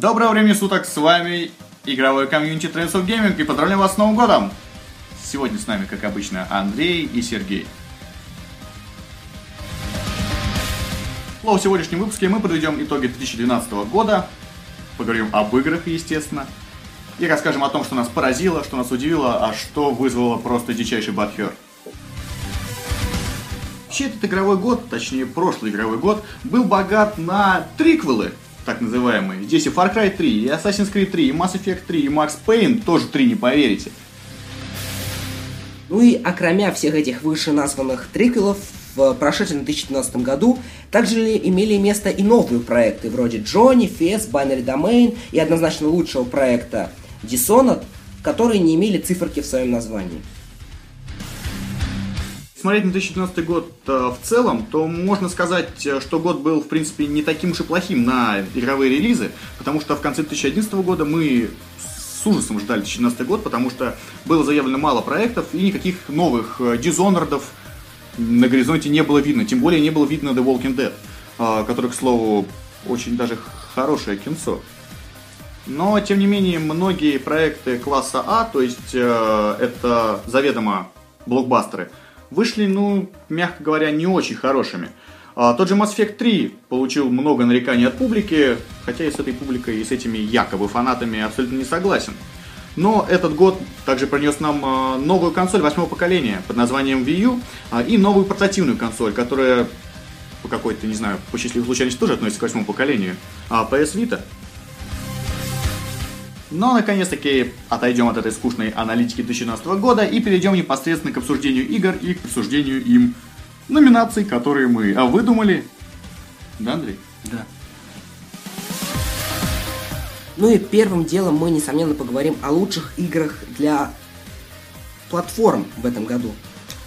Доброго времени суток, с вами игровой комьюнити Trends of Gaming и поздравляю вас с Новым годом! Сегодня с нами, как обычно, Андрей и Сергей. В сегодняшнем выпуске мы подведем итоги 2012 года, поговорим об играх, естественно, и расскажем о том, что нас поразило, что нас удивило, а что вызвало просто дичайший бадхер. Вообще этот игровой год, точнее прошлый игровой год, был богат на триквелы, так называемые. Здесь и Far Cry 3, и Assassin's Creed 3, и Mass Effect 3, и Max Payne, тоже 3, не поверите. Ну и окромя всех этих вышеназванных триквелов, в прошедшем 2012 году также имели место и новые проекты, вроде Джонни, Фес, Binary Domain и однозначно лучшего проекта Dishonored, которые не имели циферки в своем названии смотреть на 2012 год э, в целом, то можно сказать, э, что год был, в принципе, не таким уж и плохим на игровые релизы, потому что в конце 2011 года мы с ужасом ждали 2012 год, потому что было заявлено мало проектов и никаких новых э, Dishonored'ов на горизонте не было видно. Тем более не было видно The Walking Dead, который, к слову, очень даже хорошее кинцо. Но, тем не менее, многие проекты класса А, то есть э, это заведомо блокбастеры, вышли, ну, мягко говоря, не очень хорошими. А, тот же Mass Effect 3 получил много нареканий от публики, хотя и с этой публикой, и с этими якобы фанатами абсолютно не согласен. Но этот год также принес нам а, новую консоль восьмого поколения под названием Wii U а, и новую портативную консоль, которая по какой-то, не знаю, по счастливой случайности тоже относится к восьмому поколению, а PS Vita. Но, наконец-таки, отойдем от этой скучной аналитики 2012 года и перейдем непосредственно к обсуждению игр и к присуждению им номинаций, которые мы а выдумали. Да, Андрей? Да. Ну и первым делом мы, несомненно, поговорим о лучших играх для платформ в этом году.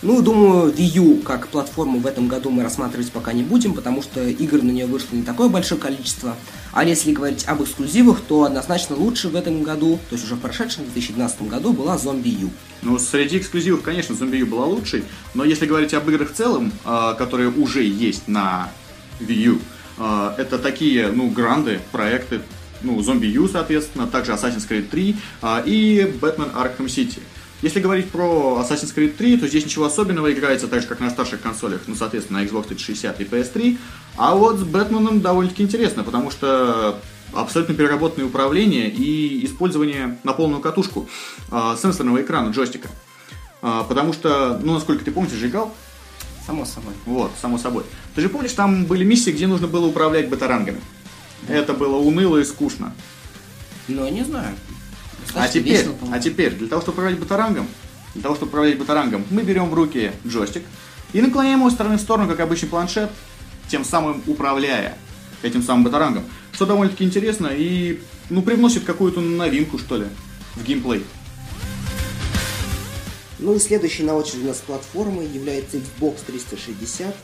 Ну, думаю, Wii U как платформу в этом году мы рассматривать пока не будем, потому что игр на нее вышло не такое большое количество. А если говорить об эксклюзивах, то однозначно лучше в этом году, то есть уже в прошедшем 2012 году, была Zombie U. Ну, среди эксклюзивов, конечно, Zombie U была лучшей, но если говорить об играх в целом, а, которые уже есть на Wii U, а, это такие, ну, гранды, проекты, ну, Zombie U, соответственно, также Assassin's Creed 3 а, и Batman Arkham City. Если говорить про Assassin's Creed 3, то здесь ничего особенного играется так же, как на старших консолях, ну, соответственно, на Xbox 360 и PS3. А вот с Бэтменом довольно-таки интересно, потому что абсолютно переработанное управление и использование на полную катушку э, сенсорного экрана джойстика. Э, потому что, ну, насколько ты помнишь, же играл? Само собой. Вот, само собой. Ты же помнишь, там были миссии, где нужно было управлять батарангами? Да. Это было уныло и скучно. Ну, я не знаю. А теперь, а теперь, для того, чтобы управлять батарангом, для того, чтобы управлять батарангом, мы берем в руки джойстик и наклоняем его стороны в сторону, как обычный планшет, тем самым управляя этим самым батарангом. Что довольно-таки интересно и, ну, привносит какую-то новинку, что ли, в геймплей. Ну и следующей на очереди у нас платформой является Xbox 360.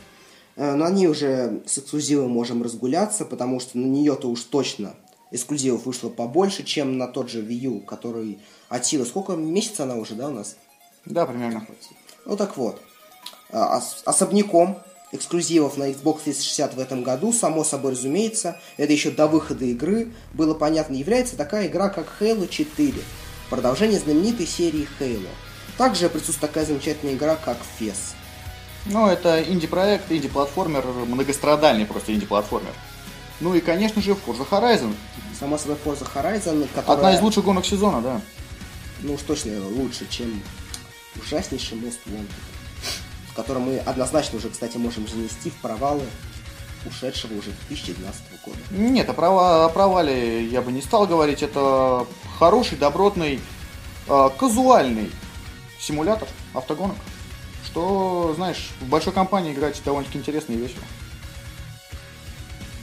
Э, на ней уже с эксклюзивом можем разгуляться, потому что на нее-то уж точно эксклюзивов вышло побольше, чем на тот же Wii U, который от силы... Сколько месяцев она уже, да, у нас? Да, примерно. Ну так вот. А, особняком эксклюзивов на Xbox 360 в этом году, само собой разумеется, это еще до выхода игры, было понятно, является такая игра, как Halo 4, продолжение знаменитой серии Halo. Также присутствует такая замечательная игра, как FES. Ну, это инди-проект, инди-платформер, многострадальный просто инди-платформер. Ну и, конечно же, Forza Horizon. Само собой, Forza Horizon, которая... Одна из лучших гонок сезона, да. Ну уж точно лучше, чем ужаснейший Most Wanted. В котором мы однозначно уже, кстати, можем занести в провалы ушедшего уже 2012 года. Нет, о, права, о провале я бы не стал говорить. Это хороший, добротный, э, казуальный симулятор автогонок. Что, знаешь, в большой компании играть довольно-таки интересно и весело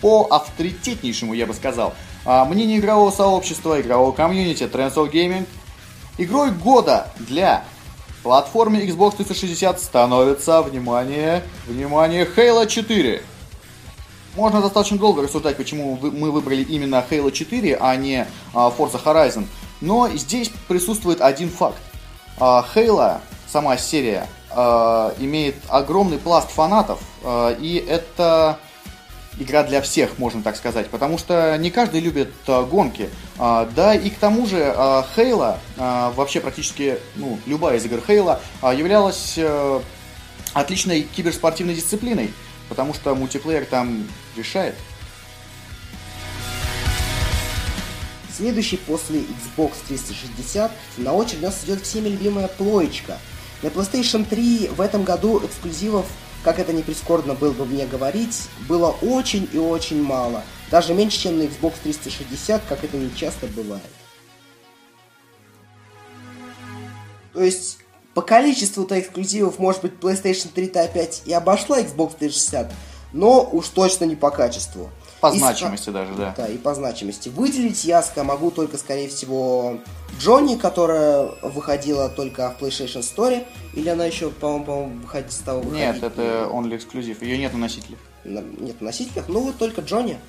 по авторитетнейшему, я бы сказал, а, мнению игрового сообщества, игрового комьюнити Trends of Gaming, игрой года для платформы Xbox 360 становится, внимание, внимание, Halo 4. Можно достаточно долго рассуждать, почему мы выбрали именно Halo 4, а не а, Forza Horizon. Но здесь присутствует один факт. А, Halo, сама серия, имеет огромный пласт фанатов, и это игра для всех, можно так сказать, потому что не каждый любит э, гонки. А, да, и к тому же э, Хейла, э, вообще практически ну, любая из игр Хейла, э, являлась э, отличной киберспортивной дисциплиной, потому что мультиплеер там решает. Следующий после Xbox 360 на очередь у нас идет всеми любимая плоечка. На PlayStation 3 в этом году эксклюзивов как это не прискорбно было бы мне говорить, было очень и очень мало. Даже меньше, чем на Xbox 360, как это не часто бывает. То есть, по количеству-то эксклюзивов, может быть, PlayStation 3-то опять и обошла Xbox 360, но уж точно не по качеству. По и значимости с... даже, да. Да, и по значимости. Выделить ясно могу только, скорее всего, Джонни, которая выходила только в PlayStation Store, или она еще, по-моему, по выходить стала выходить? Нет, это only эксклюзив, ее нет на носителях. Нет на носителях, ну вот только Джонни.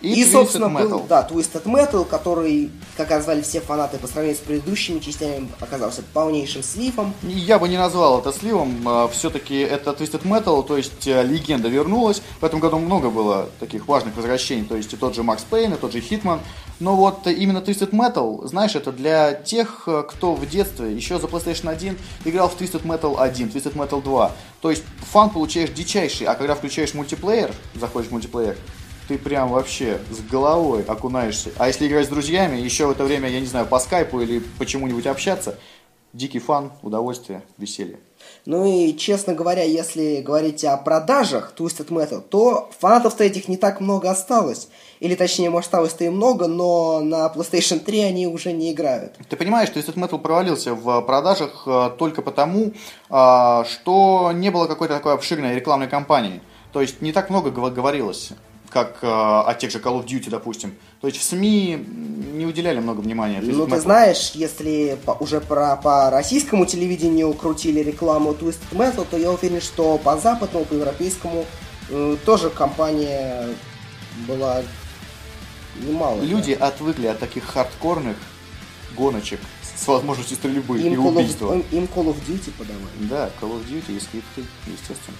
И, и собственно, Metal. был, да, Twisted Metal, который, как назвали все фанаты по сравнению с предыдущими частями, оказался полнейшим сливом. Я бы не назвал это сливом, а, все-таки это Twisted Metal, то есть э, легенда вернулась. В этом году много было таких важных возвращений, то есть и тот же Макс Пейн, и тот же Хитман. Но вот именно Twisted Metal, знаешь, это для тех, э, кто в детстве еще за PlayStation 1 играл в Twisted Metal 1, Twisted Metal 2. То есть фан получаешь дичайший, а когда включаешь мультиплеер, заходишь в мультиплеер, ты прям вообще с головой окунаешься. А если играть с друзьями, еще в это время, я не знаю, по скайпу или почему-нибудь общаться, дикий фан, удовольствие, веселье. Ну и, честно говоря, если говорить о продажах Twisted Metal, то фанатов-то этих не так много осталось. Или, точнее, может, осталось-то и много, но на PlayStation 3 они уже не играют. Ты понимаешь, что Twisted Metal провалился в продажах э, только потому, э, что не было какой-то такой обширной рекламной кампании. То есть не так много говорилось как э, о тех же Call of Duty, допустим. То есть в СМИ не уделяли много внимания. Ну, ты знаешь, если по, уже про, по российскому телевидению крутили рекламу Twisted Metal, то я уверен, что по западному, по европейскому э, тоже компания была немало. Люди да. отвыкли от таких хардкорных гоночек с возможностью стрельбы им и убийства. Of, им Call of Duty подавали. Да, Call of Duty и скрипты, естественно.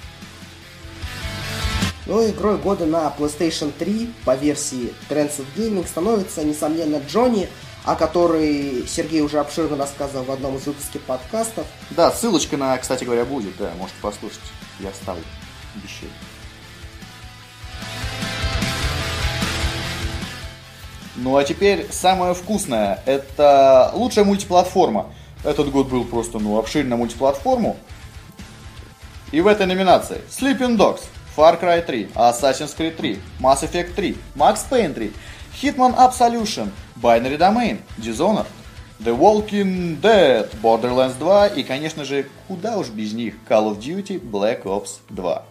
Но ну, игрой года на PlayStation 3 по версии Trends of Gaming становится, несомненно, Джонни, о которой Сергей уже обширно рассказывал в одном из выпусков подкастов. Да, ссылочка на, кстати говоря, будет, да, можете послушать. Я вставлю, обещаю. Ну а теперь самое вкусное. Это лучшая мультиплатформа. Этот год был просто, ну, обширен на мультиплатформу. И в этой номинации Sleeping Dogs, Far Cry 3, Assassin's Creed 3, Mass Effect 3, Max Payne 3, Hitman Absolution, Binary Domain, Dishonored, The Walking Dead, Borderlands 2 и, конечно же, куда уж без них, Call of Duty Black Ops 2.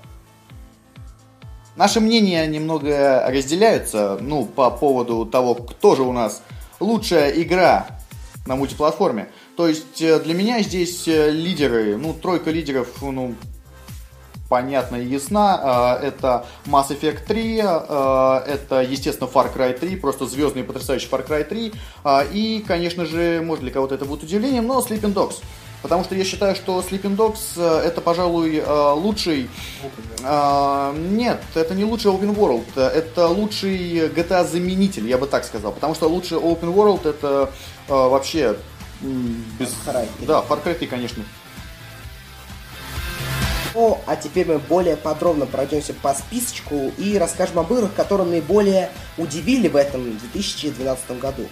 Наши мнения немного разделяются, ну, по поводу того, кто же у нас лучшая игра на мультиплатформе. То есть э, для меня здесь э, лидеры, ну, тройка лидеров, ну, понятна и ясна. А, это Mass Effect 3, а, это, естественно, Far Cry 3, просто звездный потрясающий Far Cry 3. А, и, конечно же, может для кого-то это будет удивлением, но Sleeping Dogs. Потому что я считаю, что Sleeping Dogs это, пожалуй, лучший... Нет, это не лучший Open World, это лучший GTA-заменитель, я бы так сказал. Потому что лучший Open World это вообще без... Far Cry 3. Да, Far Cry 3, конечно. О, а теперь мы более подробно пройдемся по списочку и расскажем об играх, которые наиболее удивили в этом 2012 году.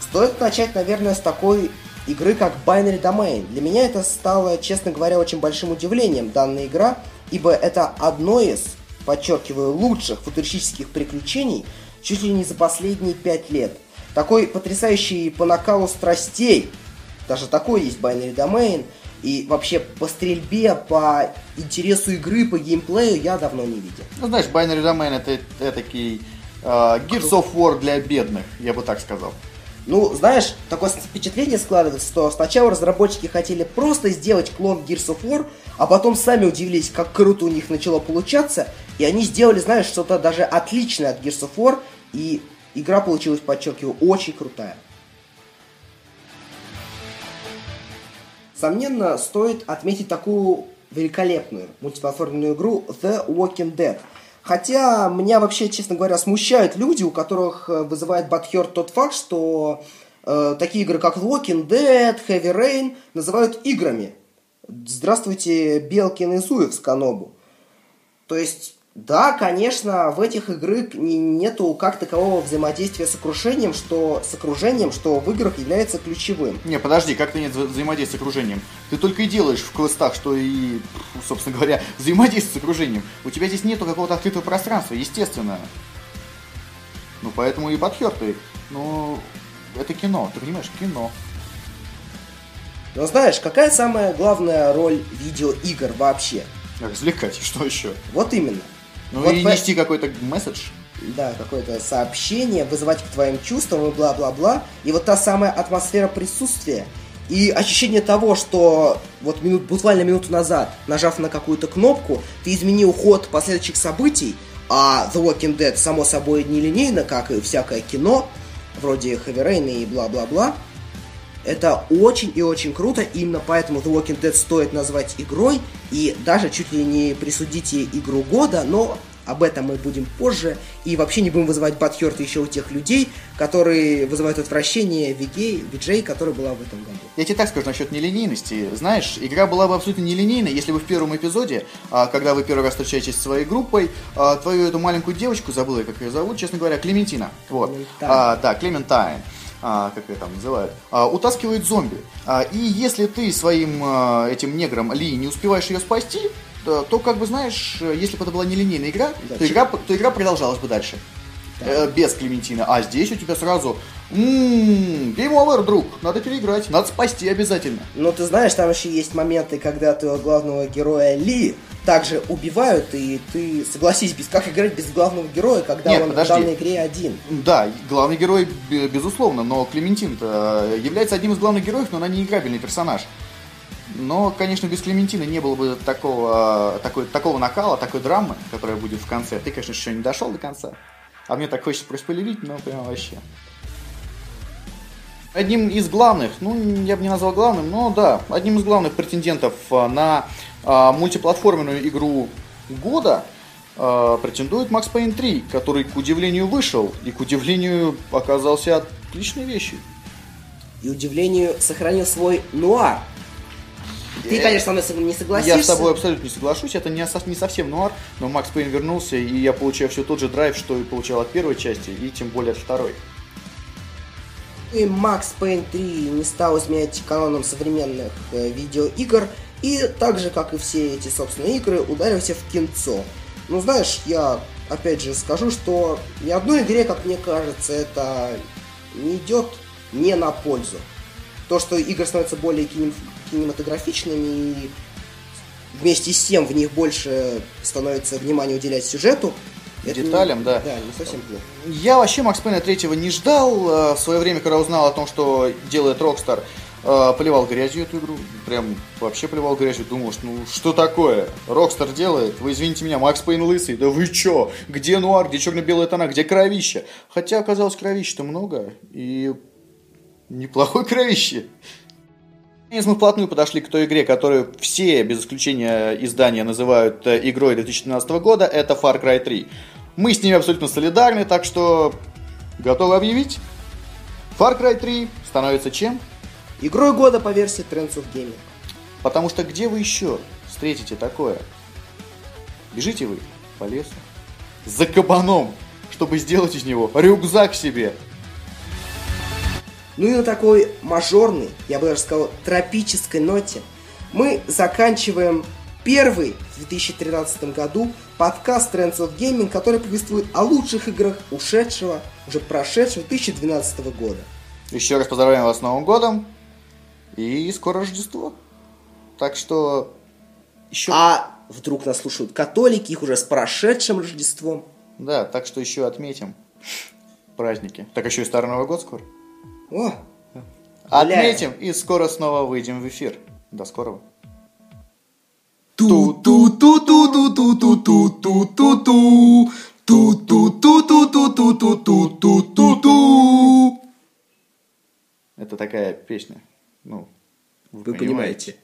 Стоит начать, наверное, с такой игры, как Binary Domain. Для меня это стало, честно говоря, очень большим удивлением, данная игра, ибо это одно из, подчеркиваю, лучших футуристических приключений чуть ли не за последние пять лет. Такой потрясающий по накалу страстей, даже такой есть Binary Domain – и вообще по стрельбе, по интересу игры, по геймплею я давно не видел. Ну, знаешь, Binary Domain это, это такой э, Gears of War для бедных, я бы так сказал. Ну, знаешь, такое впечатление складывается, что сначала разработчики хотели просто сделать клон Gears of War, а потом сами удивились, как круто у них начало получаться, и они сделали, знаешь, что-то даже отличное от Gears of War, и игра получилась, подчеркиваю, очень крутая. Сомненно, стоит отметить такую великолепную мультиплатформенную игру The Walking Dead. Хотя меня вообще, честно говоря, смущают люди, у которых э, вызывает Батхер тот факт, что э, такие игры, как Walking Dead, Heavy Rain, называют играми. Здравствуйте, Белкин и Зуев с Канобу. То есть да, конечно, в этих играх нету как такового взаимодействия с окружением, что с окружением, что в играх является ключевым. Не, подожди, как то нет взаимодействия с окружением? Ты только и делаешь в квестах, что и, собственно говоря, взаимодействие с окружением. У тебя здесь нету какого-то открытого пространства, естественно. Ну, поэтому и подхертый. Ну, это кино, ты понимаешь, кино. Но знаешь, какая самая главная роль видеоигр вообще? Развлекать, что еще? Вот именно. Ну вот и по... нести какой-то месседж. Да, какое-то сообщение, вызывать к твоим чувствам и бла-бла-бла. И вот та самая атмосфера присутствия. И ощущение того, что вот минут, буквально минуту назад, нажав на какую-то кнопку, ты изменил ход последующих событий, а The Walking Dead, само собой, нелинейно, как и всякое кино, вроде Heavy Rain и бла-бла-бла, это очень и очень круто, именно поэтому The Walking Dead стоит назвать игрой, и даже чуть ли не присудить ей игру года, но об этом мы будем позже, и вообще не будем вызывать Батхерт еще у тех людей, которые вызывают отвращение Вигей, Виджей, которая была в этом году. Я тебе так скажу насчет нелинейности. Знаешь, игра была бы абсолютно нелинейной, если бы в первом эпизоде, а, когда вы первый раз встречаетесь с своей группой, а, твою эту маленькую девочку, забыла, как ее зовут, честно говоря, Клементина. Вот. А, да, Клементайн а, как ее там называют, а, утаскивает зомби. А, и если ты своим а, этим негром Ли не успеваешь ее спасти, то, то как бы знаешь, если бы это была нелинейная игра, да, то, игра, то игра продолжалась бы дальше. Да. Э, без Клементины. А здесь у тебя сразу Ммм, Game Over, друг, надо переиграть, надо спасти обязательно. Ну, ты знаешь, там еще есть моменты, когда твоего главного героя Ли также убивают, и ты, согласись, без, как играть без главного героя, когда Нет, он подожди. в данной игре один? Да, главный герой, безусловно, но Клементин э, является одним из главных героев, но она не играбельный персонаж. Но, конечно, без Клементины не было бы такого, такой, такого накала, такой драмы, которая будет в конце. Ты, конечно, еще не дошел до конца. А мне так хочется проспойлерить, но прям вообще. Одним из главных, ну, я бы не назвал главным, но да, одним из главных претендентов а, на а, мультиплатформенную игру года а, претендует Max Payne 3, который, к удивлению, вышел и, к удивлению, оказался отличной вещью. И удивлению сохранил свой нуар. Ты, конечно, со мной не согласишься. Я с тобой абсолютно не соглашусь. Это не, не совсем нуар, но Макс Пейн вернулся, и я получаю все тот же драйв, что и получал от первой части, и тем более от второй. И Max Payne 3 не стал изменять каноном современных э, видеоигр, и так же, как и все эти, собственно, игры, ударился в кинцо. Ну, знаешь, я опять же скажу, что ни одной игре, как мне кажется, это не идет не на пользу. То, что игры становятся более кинем... кинематографичными и вместе с тем в них больше становится внимание уделять сюжету, это деталям, не, да. Да, не совсем плохо. Я вообще Макс Пейна третьего не ждал. Э, в свое время, когда узнал о том, что делает Rockstar, э, поливал грязью эту игру. Прям вообще поливал грязью. Думал, что ну что такое? Rockstar делает. Вы извините меня, Max Payne лысый. Да вы чё? Где нуар? Где черно-белая тона? Где кровище? Хотя оказалось кровища-то много. И неплохой кровище. Наконец мы вплотную подошли к той игре, которую все, без исключения издания, называют э, игрой 2012 года. Это Far Cry 3. Мы с ними абсолютно солидарны, так что готовы объявить? Far Cry 3 становится чем? Игрой года по версии Trends of Gaming. Потому что где вы еще встретите такое? Бежите вы по лесу за кабаном, чтобы сделать из него рюкзак себе. Ну и на такой мажорной, я бы даже сказал, тропической ноте мы заканчиваем первый в 2013 году подкаст Trends of Gaming, который повествует о лучших играх ушедшего, уже прошедшего 2012 года. Еще раз поздравляем вас с Новым годом. И скоро Рождество. Так что еще... А вдруг нас слушают католики, их уже с прошедшим Рождеством. Да, так что еще отметим праздники. Так еще и Старый Новый год скоро. О, Отметим и скоро снова выйдем в эфир. До скорого. Это такая песня. Ну, вы, вы понимаете. понимаете.